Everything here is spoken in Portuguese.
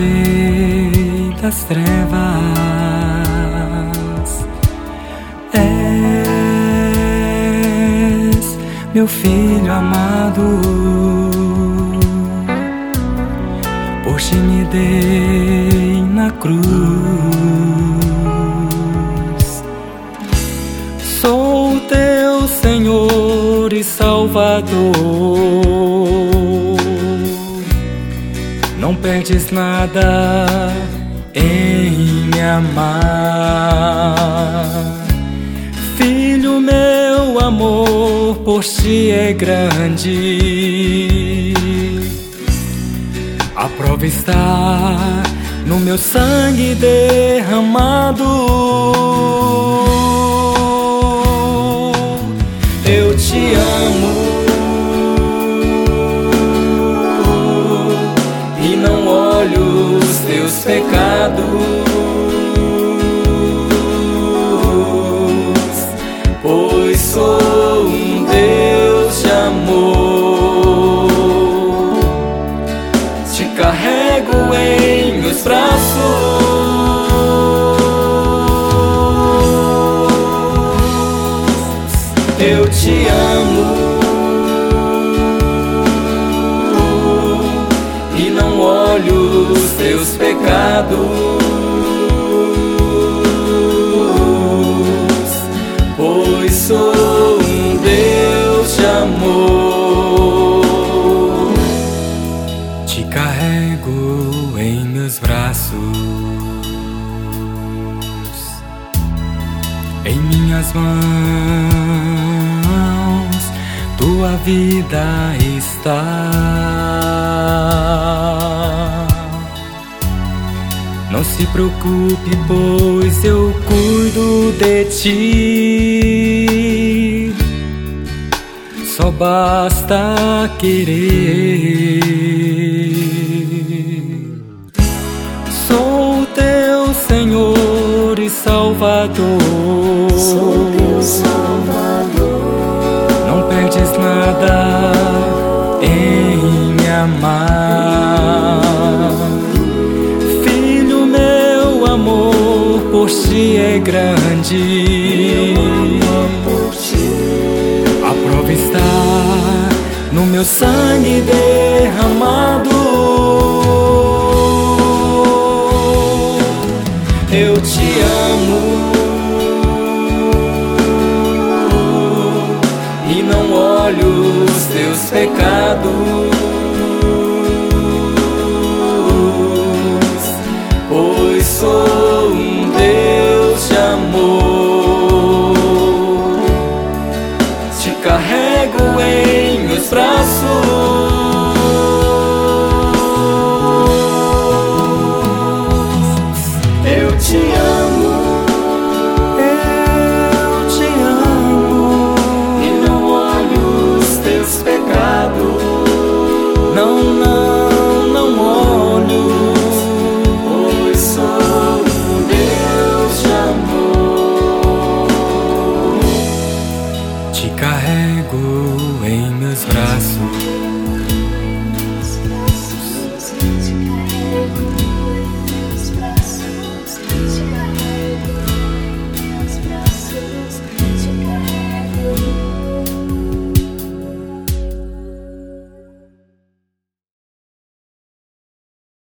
resgatei das trevas. És meu filho amado, por ti me dei na cruz. Senhor e Salvador. Perdes nada em me amar. Filho, meu amor por ti é grande. A prova está no meu sangue derramado. Pois sou um Deus de amor. Te carrego em meus braços. eu te amo e não olho os teus pecados, Em minhas mãos tua vida está. Não se preocupe, pois eu cuido de ti. Só basta querer. Grande. A prova está no meu sangue derramado. Eu te amo. olho os teus pecados, carrego em meus braços.